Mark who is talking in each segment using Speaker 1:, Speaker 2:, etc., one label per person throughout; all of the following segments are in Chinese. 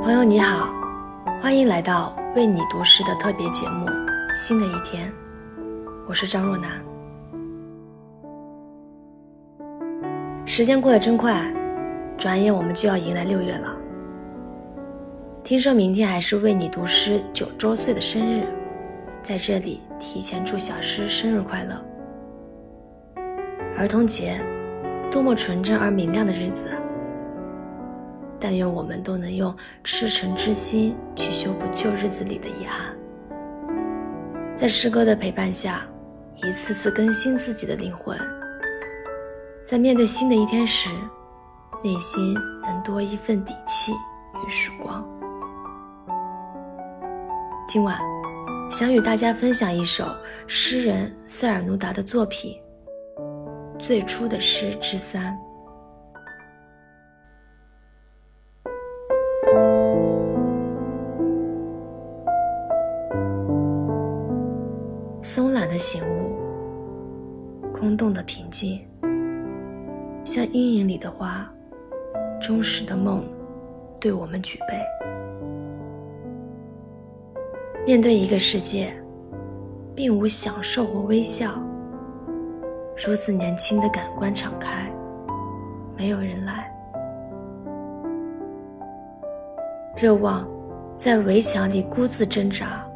Speaker 1: 朋友你好欢迎来到为你读诗的特别节目《新的一天》，我是张若楠。时间过得真快，转眼我们就要迎来六月了。听说明天还是为你读诗九周岁的生日，在这里提前祝小诗生日快乐。儿童节，多么纯真而明亮的日子！但愿我们都能用赤诚之心去修补旧日子里的遗憾，在诗歌的陪伴下，一次次更新自己的灵魂，在面对新的一天时，内心能多一份底气与曙光。今晚，想与大家分享一首诗人塞尔努达的作品《最初的诗之三》。松懒的醒悟，空洞的平静，像阴影里的花，忠实的梦，对我们举杯。面对一个世界，并无享受或微笑，如此年轻的感官敞开，没有人来。热望在围墙里孤自挣扎。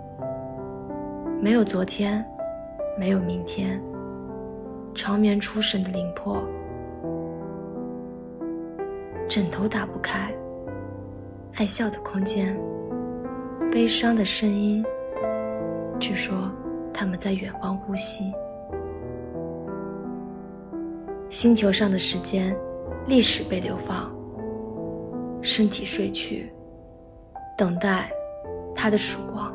Speaker 1: 没有昨天，没有明天。长眠出神的灵魄，枕头打不开。爱笑的空间，悲伤的声音。据说他们在远方呼吸。星球上的时间，历史被流放。身体睡去，等待他的曙光。